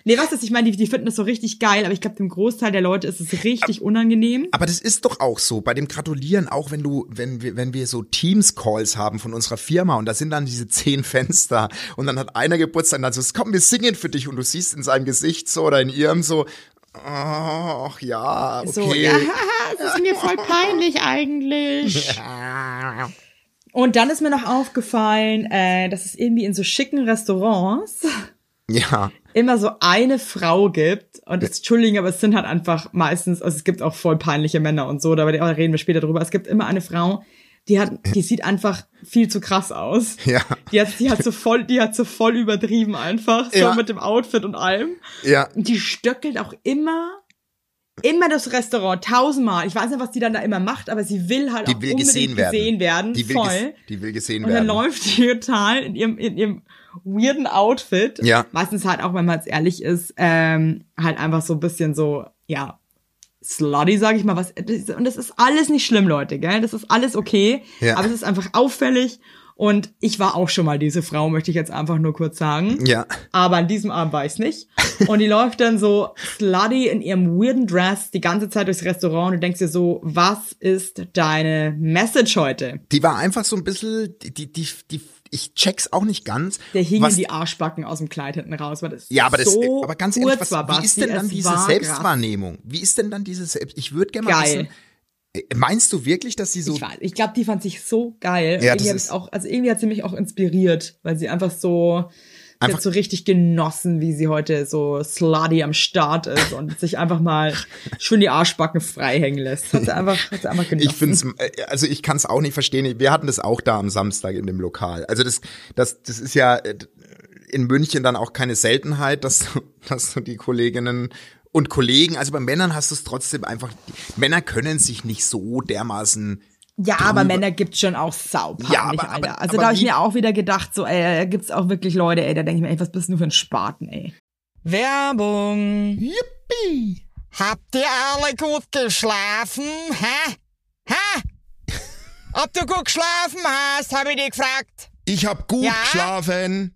Speaker 2: Nee, was ist, ich meine, die, die finden das so richtig geil, aber ich glaube, dem Großteil der Leute ist es richtig unangenehm.
Speaker 3: Aber das ist doch auch so. Bei dem Gratulieren, auch wenn du, wenn wir, wenn wir so Teams-Calls haben von unserer Firma und da sind dann diese zehn Fenster und dann hat einer Geburtstag und dann so, komm, wir singen für dich und du siehst in seinem Gesicht so oder in ihrem so, ach ja, okay.
Speaker 2: So, ja, das ist mir voll peinlich eigentlich. Und dann ist mir noch aufgefallen, äh, dass es irgendwie in so schicken Restaurants
Speaker 3: Ja,
Speaker 2: immer so eine Frau gibt. Und das, Entschuldigung, aber es sind halt einfach meistens, also es gibt auch voll peinliche Männer und so, da da reden wir später drüber. Es gibt immer eine Frau, die hat, die sieht einfach viel zu krass aus.
Speaker 3: ja,
Speaker 2: Die hat, die hat so voll, die hat so voll übertrieben einfach, so
Speaker 3: Ja.
Speaker 2: mit dem Outfit und allem.
Speaker 3: ja.
Speaker 2: Und die stöckelt auch immer, immer das Restaurant, tausendmal. Ich weiß nicht, was die dann da immer macht, aber sie will halt
Speaker 3: Die
Speaker 2: auch
Speaker 3: will
Speaker 2: unbedingt
Speaker 3: gesehen werden.
Speaker 2: gesehen werden.
Speaker 3: Die will,
Speaker 2: voll.
Speaker 3: die will gesehen
Speaker 2: und dann
Speaker 3: werden.
Speaker 2: läuft die total in ihrem, in ihrem weirden Outfit.
Speaker 3: Ja.
Speaker 2: Meistens halt auch, wenn man jetzt ehrlich ist, ähm, halt einfach so ein bisschen so, ja, slutty, sag ich mal. Was, und das ist alles nicht schlimm, Leute, gell? Das ist alles okay.
Speaker 3: Ja.
Speaker 2: Aber es ist einfach auffällig. Und ich war auch schon mal diese Frau, möchte ich jetzt einfach nur kurz sagen.
Speaker 3: Ja,
Speaker 2: Aber an diesem Abend war ich's nicht. Und die läuft dann so slutty in ihrem weirden Dress die ganze Zeit durchs Restaurant und du denkst dir so, was ist deine Message heute?
Speaker 3: die war einfach so ein bisschen, die, die, die ich check's auch nicht ganz.
Speaker 2: Der hing in die Arschbacken aus dem Kleid hinten raus, weil das
Speaker 3: Ja, aber das,
Speaker 2: so
Speaker 3: aber ganz ehrlich, was,
Speaker 2: war,
Speaker 3: wie ist denn dann
Speaker 2: es
Speaker 3: diese Selbstwahrnehmung? Wie ist denn dann diese Selbst, ich würde gerne mal
Speaker 2: Geil.
Speaker 3: wissen, äh, meinst du wirklich, dass sie so,
Speaker 2: Ich, weiß, ich glaube, die fand sich so geil.
Speaker 3: Ja,
Speaker 2: irgendwie
Speaker 3: das ist-
Speaker 2: auch, also irgendwie hat sie mich auch inspiriert, weil sie einfach so,
Speaker 3: Einfach-
Speaker 2: so richtig genossen, wie sie heute so slutty am Start ist und sich einfach mal schön die Arschbacken frei hängen lässt. Hat sie einfach, hat sie einfach genossen.
Speaker 3: Ich find's, äh, also ich kann's auch nicht verstehen. Wir hatten das auch da am Samstag in dem Lokal. Also das, das, das ist ja äh, in München dann auch keine Seltenheit, dass du, dass du die Kolleginnen und Kollegen, also bei Männern hast du es trotzdem einfach, Männer können sich nicht so dermaßen
Speaker 2: Ja, aber Männer gibt's schon auch saupeinlich,
Speaker 3: Ja, aber-
Speaker 2: Alter.
Speaker 3: aber-
Speaker 2: also
Speaker 3: aber
Speaker 2: da habe ich mir auch wieder gedacht, so, ey, da gibt's auch wirklich Leute, ey, da denke ich mir, ey, was bist du für ein Spaten, ey.
Speaker 4: Werbung.
Speaker 6: Yippie! Habt ihr alle gut geschlafen? Hä? Hä? Ob du gut geschlafen hast, habe ich dich gefragt.
Speaker 5: Ich hab gut
Speaker 6: Ja?
Speaker 5: geschlafen.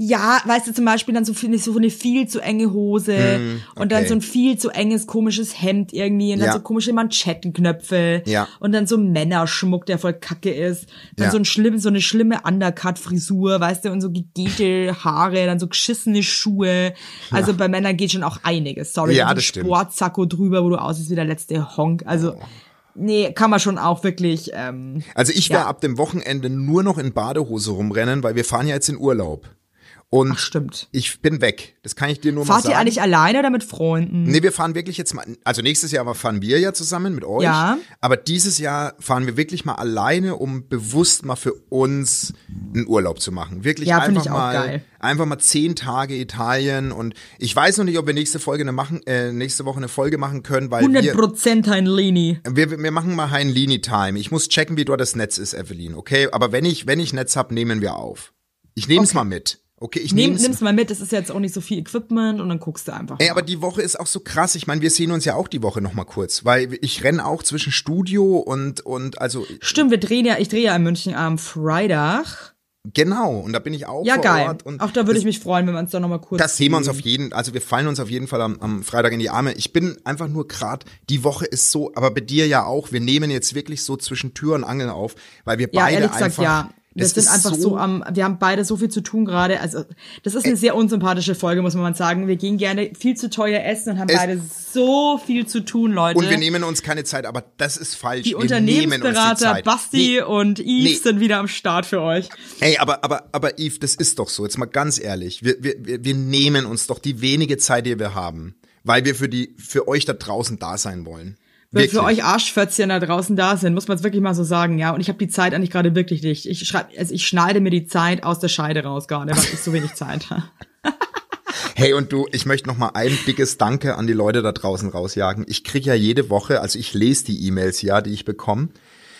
Speaker 2: Ja, weißt du, zum Beispiel dann so, so eine viel zu enge Hose und dann
Speaker 3: okay.
Speaker 2: so ein viel zu enges, komisches Hemd irgendwie und dann
Speaker 3: Ja.
Speaker 2: so komische Manschettenknöpfe
Speaker 3: Ja.
Speaker 2: und dann so Männerschmuck, der voll kacke ist. Dann
Speaker 3: Ja.
Speaker 2: so ein schlimm, so eine schlimme Undercut-Frisur, weißt du, und so gegelte Haare, dann so geschissene Schuhe. Also bei Männern geht schon auch einiges. Sorry,
Speaker 3: Ja,
Speaker 2: dann
Speaker 3: das stimmt.
Speaker 2: Sportsacko drüber, wo du aussiehst wie der letzte Honk. Also, nee, kann man schon auch wirklich, ähm,
Speaker 3: Also ich werde
Speaker 2: Ja.
Speaker 3: ab dem Wochenende nur noch in Badehose rumrennen, weil wir fahren ja jetzt in Urlaub. Und
Speaker 2: Ach, stimmt.
Speaker 3: ich bin weg. Das kann ich dir nur mal
Speaker 2: fahrt
Speaker 3: sagen.
Speaker 2: ihr eigentlich alleine oder mit Freunden?
Speaker 3: Nee, wir fahren wirklich jetzt mal, also nächstes Jahr fahren wir ja zusammen mit euch.
Speaker 2: Ja.
Speaker 3: Aber dieses Jahr fahren wir wirklich mal alleine, um bewusst mal für uns einen Urlaub zu machen. Wirklich
Speaker 2: Ja,
Speaker 3: einfach
Speaker 2: ich auch
Speaker 3: mal,
Speaker 2: geil.
Speaker 3: einfach mal zehn Tage Italien und ich weiß noch nicht, ob wir nächste Folge eine machen, äh, nächste Woche eine Folge machen können, weil
Speaker 2: 100
Speaker 3: wir,
Speaker 2: Prozent ein Lini.
Speaker 3: wir, wir machen mal ein Lini Time. Ich muss checken, wie dort das Netz ist, Evelyn. Okay, aber wenn ich, wenn ich Netz hab, nehmen wir auf. Ich nehme es mal mit. Okay, ich
Speaker 2: Nehm,
Speaker 3: nehme
Speaker 2: nimm's mal mit, das ist jetzt auch nicht so viel Equipment und dann guckst du einfach.
Speaker 3: Ey,
Speaker 2: mal.
Speaker 3: aber die Woche ist auch so krass. Ich meine, wir sehen uns ja auch die Woche noch mal kurz, weil ich renn auch zwischen Studio und und also
Speaker 2: Stimmt, wir drehen ja, ich drehe ja in München am Freitag.
Speaker 3: genau. Und da bin ich auch
Speaker 2: Ja,
Speaker 3: vor
Speaker 2: geil.
Speaker 3: Ort. Und
Speaker 2: auch da würde ich mich freuen, wenn wir uns da nochmal kurz.
Speaker 3: Das sehen wir uns auf jeden, also wir fallen uns auf jeden Fall am, am Freitag in die Arme. Ich bin einfach nur grad, die Woche ist so, aber bei dir ja auch. Wir nehmen jetzt wirklich so zwischen Tür und Angel auf, weil wir
Speaker 2: Ja,
Speaker 3: beide
Speaker 2: ehrlich gesagt,
Speaker 3: einfach.
Speaker 2: ja. Wir
Speaker 3: das
Speaker 2: sind einfach so, am, wir haben beide so viel zu tun gerade. Also, das ist eine sehr unsympathische Folge, muss man mal sagen. Wir gehen gerne viel zu teuer essen und haben
Speaker 3: Es-
Speaker 2: beide so viel zu tun, Leute.
Speaker 3: Und wir nehmen uns keine Zeit, aber das ist falsch.
Speaker 2: die
Speaker 3: wir die
Speaker 2: Unternehmensberater
Speaker 3: Zeit.
Speaker 2: Basti
Speaker 3: Nee,
Speaker 2: und Yves
Speaker 3: nee.
Speaker 2: sind wieder am Start für euch.
Speaker 3: Ey, aber, aber, aber Yves, das ist doch so. Jetzt mal ganz ehrlich. Wir, wir, wir wir nehmen uns doch die wenige Zeit, die wir haben, weil wir für die, für euch da draußen da sein wollen. Wirklich.
Speaker 2: für euch Arschfötzchen da draußen da sind, muss man es wirklich mal so sagen, ja. Und ich habe die Zeit eigentlich gerade wirklich nicht. Ich schreib, also ich schneide mir die Zeit aus der Scheide raus gerade, weil ich so wenig Zeit habe.
Speaker 3: Hey, und du, ich möchte noch mal ein dickes Danke an die Leute da draußen rausjagen. Ich krieg ja jede Woche, also ich lese die E-Mails ja, die ich bekomme.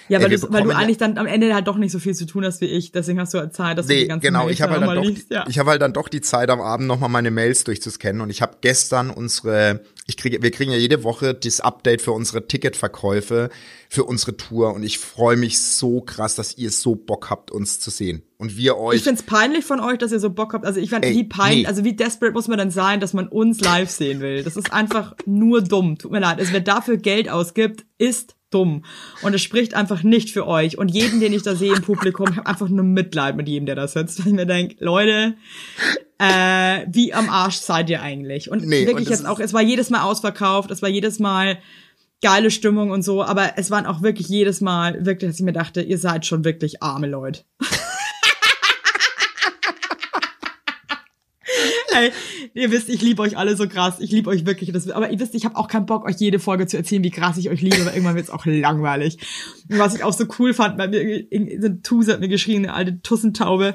Speaker 2: Ja,
Speaker 3: Ey,
Speaker 2: weil, du, weil du eigentlich dann am Ende halt doch nicht so viel zu tun hast wie ich. Deswegen hast du halt Zeit, dass du die
Speaker 3: Nee,
Speaker 2: ganzen
Speaker 3: genau.
Speaker 2: Mails
Speaker 3: Ich habe halt, dann doch,
Speaker 2: liest, ja.
Speaker 3: ich hab halt dann doch die Zeit am Abend noch mal meine Mails durchzuscannen und ich habe gestern unsere, ich kriege, wir kriegen ja jede Woche das Update für unsere Ticketverkäufe für unsere Tour und ich freue mich so krass, dass ihr so Bock habt, uns zu sehen und wir
Speaker 2: Ich
Speaker 3: euch.
Speaker 2: find's peinlich von euch, dass ihr so Bock habt. Also ich fand,
Speaker 3: Ey,
Speaker 2: wie peinlich,
Speaker 3: nee.
Speaker 2: also wie desperate muss man dann sein, dass man uns live sehen will. Das ist einfach nur dumm. Tut mir leid. Also wer dafür Geld ausgibt, ist dumm. Und es spricht einfach nicht für euch. Und jeden, den ich da sehe im Publikum, ich habe einfach nur Mitleid mit jedem, der da sitzt. Weil ich mir denke, Leute, äh, wie am Arsch seid ihr eigentlich? Und
Speaker 3: Nee,
Speaker 2: wirklich
Speaker 3: und
Speaker 2: jetzt auch, es war jedes Mal ausverkauft, es war jedes Mal geile Stimmung und so, aber es waren auch wirklich jedes Mal wirklich, dass ich mir dachte, ihr seid schon wirklich arme Leute. Ey, ihr wisst, ich liebe euch alle so krass. Ich liebe euch wirklich. Das, aber ihr wisst, ich habe auch keinen Bock, euch jede Folge zu erzählen, wie krass ich euch liebe, weil irgendwann wird's auch langweilig. Und was ich auch so cool fand, bei mir, so ein Tuse hat mir geschrieben, eine alte Tussentaube.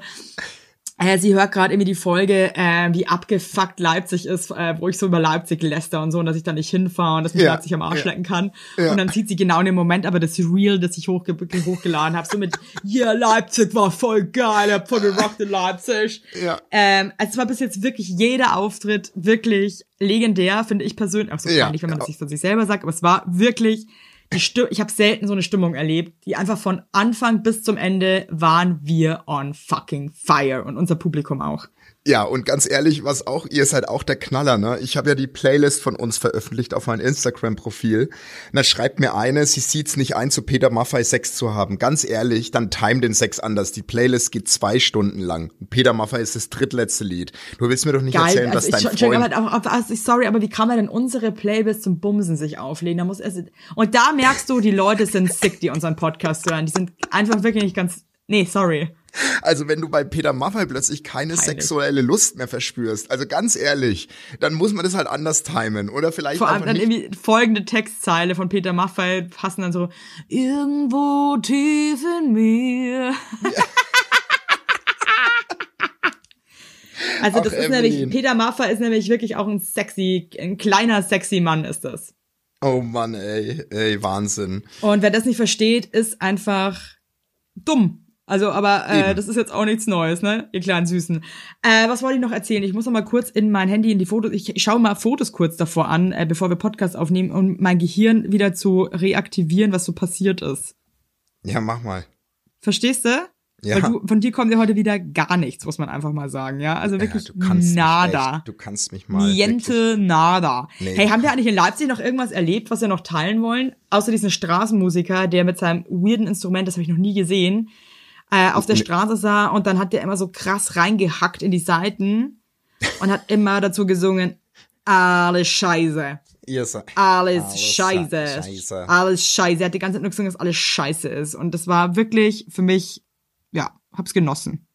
Speaker 2: Äh, sie hört gerade irgendwie die Folge, äh, wie abgefuckt Leipzig ist, äh, wo ich so über Leipzig läster und so, und dass ich da nicht hinfahre und dass mich
Speaker 3: Ja,
Speaker 2: Leipzig am Arsch
Speaker 3: ja.
Speaker 2: lecken kann.
Speaker 3: Ja.
Speaker 2: Und dann sieht sie genau in dem Moment aber das Reel, das ich hochge hochgeladen habe, so mit, yeah, Leipzig war voll geil, habt voll gerockt in Leipzig.
Speaker 3: Ja.
Speaker 2: Ähm, also es war bis jetzt wirklich jeder Auftritt wirklich legendär, finde ich persönlich. Auch so
Speaker 3: Ja.
Speaker 2: peinlich, wenn man das nicht von sich selber sagt, aber es war wirklich Stimmung, ich habe selten so eine Stimmung erlebt, die einfach von Anfang bis zum Ende waren wir on fucking fire und unser Publikum auch.
Speaker 3: Ja, und ganz ehrlich, was auch, ihr seid auch der Knaller, ne? Ich habe ja die Playlist von uns veröffentlicht auf mein Instagram-Profil. Da schreibt mir eine, sie sieht's nicht ein, zu Peter Maffei Sex zu haben. Ganz ehrlich, dann time den Sex anders. Die Playlist geht zwei Stunden lang. Peter Maffei ist das drittletzte Lied. Du willst mir doch nicht erzählen, dass
Speaker 2: also
Speaker 3: dein
Speaker 2: ich, Entschuldigung,
Speaker 3: Freund...
Speaker 2: aber, aber, also, sorry, aber wie kann man denn unsere Playlist zum Bumsen sich auflegen? Da muss es, und da merkst du, die Leute sind sick, die unseren Podcast hören. Die sind einfach wirklich nicht ganz, nee, sorry.
Speaker 3: Also wenn du bei Peter Maffei plötzlich keine
Speaker 2: Peinlich.
Speaker 3: sexuelle Lust mehr verspürst, also ganz ehrlich, dann muss man das halt anders timen. Oder vielleicht
Speaker 2: Vor allem dann irgendwie folgende Textzeile von Peter Maffei passen dann so, irgendwo tief in mir. Also das
Speaker 3: Ach,
Speaker 2: ist nämlich,
Speaker 3: Evelyn.
Speaker 2: Peter Maffei ist nämlich wirklich auch ein sexy, ein kleiner sexy Mann ist das.
Speaker 3: Oh Mann, ey, ey, Wahnsinn.
Speaker 2: Und wer das nicht versteht, ist einfach dumm. Also, aber äh,
Speaker 3: Eben.
Speaker 2: das ist jetzt auch nichts Neues, ne? Ihr kleinen Süßen. Äh, was wollte ich noch erzählen? Ich muss noch mal kurz in mein Handy in die Fotos. Ich schaue mal Fotos kurz davor an, äh, bevor wir Podcast aufnehmen, um mein Gehirn wieder zu reaktivieren, was so passiert ist.
Speaker 3: Ja, mach mal.
Speaker 2: Verstehst du?
Speaker 3: Ja.
Speaker 2: Weil du, von dir kommt ja heute wieder gar nichts, muss man einfach mal sagen, ja? Also wirklich
Speaker 3: ja, du kannst Mich
Speaker 2: nada.
Speaker 3: echt, du kannst mich mal. wirklich-
Speaker 2: Niente nada.
Speaker 3: Nee.
Speaker 2: Hey, haben wir eigentlich in Leipzig noch irgendwas erlebt, was wir noch teilen wollen? Außer diesen Straßenmusiker, der mit seinem weirden Instrument, das habe ich noch nie gesehen, äh, auf der. Straße sah und dann hat der immer so krass reingehackt in die Seiten und hat immer dazu gesungen, alles Scheiße.
Speaker 3: Seid.
Speaker 2: Alles,
Speaker 3: Alles
Speaker 2: scheiße.
Speaker 3: scheiße.
Speaker 2: Alles scheiße. Er hat die ganze Zeit nur gesungen, dass alles scheiße ist. Und das war wirklich für mich, ja, hab's genossen.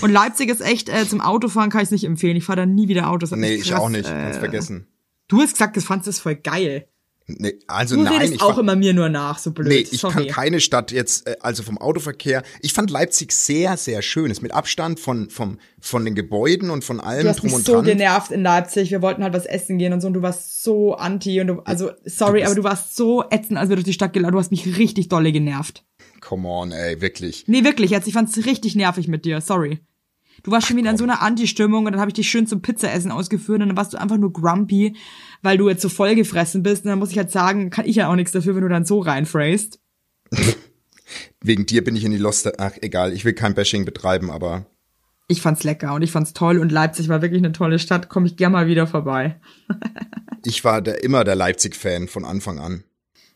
Speaker 2: Und Leipzig ist echt, äh, zum Autofahren kann ich nicht empfehlen. Ich fahre da nie wieder Autos.
Speaker 3: Nee, ich auch nicht. Kannst vergessen.
Speaker 2: Du hast gesagt, das fandst du voll geil.
Speaker 3: Nee, also
Speaker 2: Du
Speaker 3: nein,
Speaker 2: redest
Speaker 3: ich
Speaker 2: auch
Speaker 3: fand-
Speaker 2: immer mir nur nach, so blöd.
Speaker 3: Nee, ich
Speaker 2: Sorry.
Speaker 3: kann keine Stadt jetzt, äh, also vom Autoverkehr. Ich fand Leipzig sehr, sehr schön. Ist mit Abstand von, vom, von den Gebäuden und von allem
Speaker 2: Du hast
Speaker 3: drum
Speaker 2: mich
Speaker 3: und
Speaker 2: so
Speaker 3: dran.
Speaker 2: genervt in Leipzig. Wir wollten halt was essen gehen und so. Und du warst so anti und du, also, sorry,
Speaker 3: bist-
Speaker 2: aber du warst so ätzend, als wir durch die Stadt gelaufen. Du hast mich richtig dolle genervt.
Speaker 3: Come on, ey, wirklich.
Speaker 2: Nee, wirklich jetzt. Ich fand's richtig nervig mit dir. Sorry. Du warst schon wieder in so einer Anti-Stimmung und dann habe ich dich schön zum Pizzaessen ausgeführt und dann warst du einfach nur grumpy, weil du jetzt so vollgefressen bist. Und dann muss ich halt sagen, kann ich ja auch nichts dafür, wenn du dann so reinphrased.
Speaker 3: Wegen dir bin ich in die Lost. Ach, egal, ich will kein Bashing betreiben, aber
Speaker 2: Ich fand's lecker und ich fand's toll und Leipzig war wirklich eine tolle Stadt. Komme ich gern mal wieder vorbei.
Speaker 3: ich war der, immer der Leipzig-Fan von Anfang an.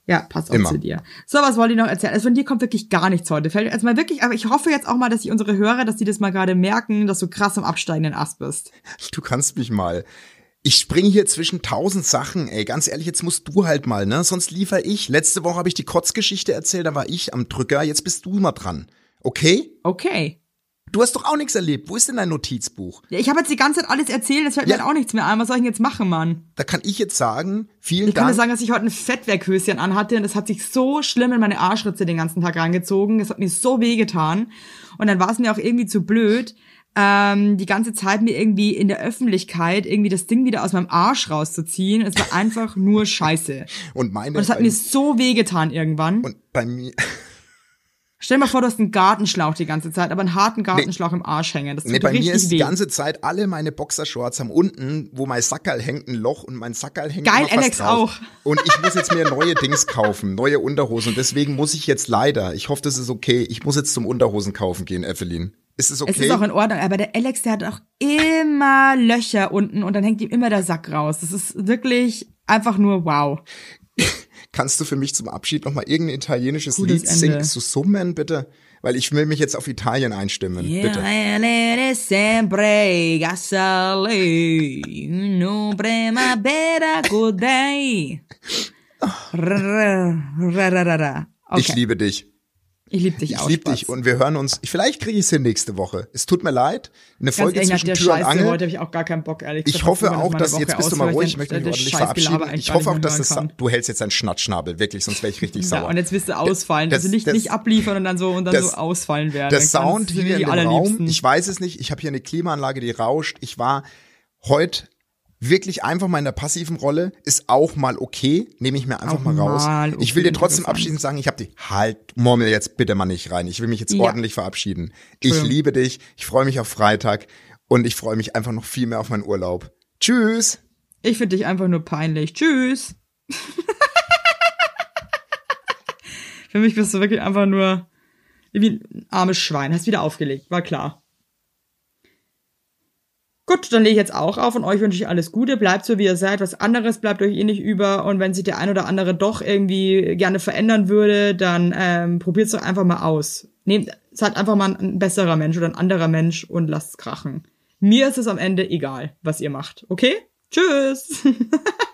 Speaker 2: Ja, passt auch
Speaker 3: Immer.
Speaker 2: zu dir. So, was wollte ich noch erzählen? Also von dir kommt wirklich gar nichts heute. Fällt jetzt mal wirklich, aber ich hoffe jetzt auch mal, dass die unsere Hörer, dass die das mal gerade merken, dass du krass am absteigenden Ast bist.
Speaker 3: Du kannst mich mal. Ich springe hier zwischen tausend Sachen, ey. Ganz ehrlich, jetzt musst du halt mal, ne? Sonst liefer ich. Letzte Woche habe ich die Kotzgeschichte erzählt, da war ich am Drücker. Jetzt bist du mal dran. Okay?
Speaker 2: Okay.
Speaker 3: Du hast doch auch nichts erlebt. Wo ist denn dein Notizbuch?
Speaker 2: Ja, ich habe jetzt die ganze Zeit alles erzählt, jetzt fällt mir
Speaker 3: Ja.
Speaker 2: halt auch nichts mehr ein. Was soll ich denn jetzt machen, Mann?
Speaker 3: Da kann ich jetzt sagen, vielen
Speaker 2: Ich kann dir
Speaker 3: Dank.
Speaker 2: sagen, dass ich heute ein Fettwerkhöschen anhatte und es hat sich so schlimm in meine Arschritze den ganzen Tag reingezogen. Es hat mir so weh getan. Und dann war es mir auch irgendwie zu blöd, ähm, die ganze Zeit mir irgendwie in der Öffentlichkeit irgendwie das Ding wieder aus meinem Arsch rauszuziehen. Es war einfach nur scheiße.
Speaker 3: und meine.
Speaker 2: Und es hat mir so weh getan irgendwann.
Speaker 3: und bei mir.
Speaker 2: Stell dir mal vor, du hast einen Gartenschlauch die ganze Zeit, aber einen harten Gartenschlauch im Arsch hängen. Das tut
Speaker 3: Nee, bei mir ist
Speaker 2: weh.
Speaker 3: die ganze Zeit alle meine Boxershorts haben unten, wo mein Sackerl hängt, ein Loch und mein Sackerl hängt
Speaker 2: Geil,
Speaker 3: immer
Speaker 2: Alex auch.
Speaker 3: Und ich muss jetzt mir neue Dings kaufen, neue Unterhosen. Und deswegen muss ich jetzt leider, ich hoffe, das ist okay, ich muss jetzt zum Unterhosen kaufen gehen, Evelyn. Ist es okay?
Speaker 2: Es ist auch in Ordnung, aber der Alex, der hat auch immer Löcher unten und dann hängt ihm immer der Sack raus. Das ist wirklich einfach nur wow.
Speaker 3: Kannst du für mich zum Abschied noch mal irgendein italienisches
Speaker 2: Gutes
Speaker 3: Lied singen,
Speaker 2: Ende.
Speaker 3: zu summen, bitte? Weil ich will mich jetzt auf Italien einstimmen, bitte.
Speaker 2: Sempre no. Okay.
Speaker 3: Ich liebe dich.
Speaker 2: Ich lieb dich
Speaker 3: Ich
Speaker 2: auch.
Speaker 3: liebe
Speaker 2: Spatz.
Speaker 3: dich und wir hören uns. Vielleicht kriege ich es hin nächste Woche. Es tut mir leid. Eine
Speaker 2: Ganz
Speaker 3: Folge
Speaker 2: ehrlich,
Speaker 3: zwischen
Speaker 2: der
Speaker 3: Tür und
Speaker 2: Scheiße
Speaker 3: Angel.
Speaker 2: heute habe ich auch gar keinen Bock, ehrlich
Speaker 3: Ich hoffe auch, dass jetzt bist du mal ruhig. Ich möchte mich ordentlich verabschieden. Ich hoffe auch, dass das. Du hältst jetzt deinen Schnattschnabel, wirklich, sonst wäre ich richtig
Speaker 2: Ja,
Speaker 3: sauer.
Speaker 2: und jetzt wirst du ausfallen.
Speaker 3: Das-
Speaker 2: also nicht,
Speaker 3: das-
Speaker 2: nicht abliefern und dann so und dann
Speaker 3: das-
Speaker 2: so ausfallen werden.
Speaker 3: Der Sound hier in dem Raum, ich weiß es nicht. Ich habe hier eine Klimaanlage, die rauscht. Ich war heute wirklich einfach mal in der passiven Rolle. Ist auch mal okay. Nehme ich mir einfach
Speaker 2: Auch
Speaker 3: mal raus.
Speaker 2: mal
Speaker 3: ich will dir
Speaker 2: okay,
Speaker 3: trotzdem abschließend sagen, ich habe die halt murmel jetzt bitte mal nicht rein. Ich will mich jetzt
Speaker 2: Ja.
Speaker 3: ordentlich verabschieden. Ich liebe dich. Ich freue mich auf Freitag und ich freue mich einfach noch viel mehr auf meinen Urlaub. Tschüss.
Speaker 2: Ich finde dich einfach nur peinlich. Tschüss. Für mich bist du wirklich einfach nur wie ein armes Schwein. Hast wieder aufgelegt, war klar. Gut, dann lege ich jetzt auch auf und euch wünsche ich alles Gute. Bleibt so, wie ihr seid. Was anderes bleibt euch eh nicht über. Und wenn sich der ein oder andere doch irgendwie gerne verändern würde, dann ähm, probiert es doch einfach mal aus. Nehmt, seid einfach mal ein, besserer Mensch oder ein anderer Mensch und lasst krachen. Mir ist es am Ende egal, was ihr macht. Okay? Tschüss!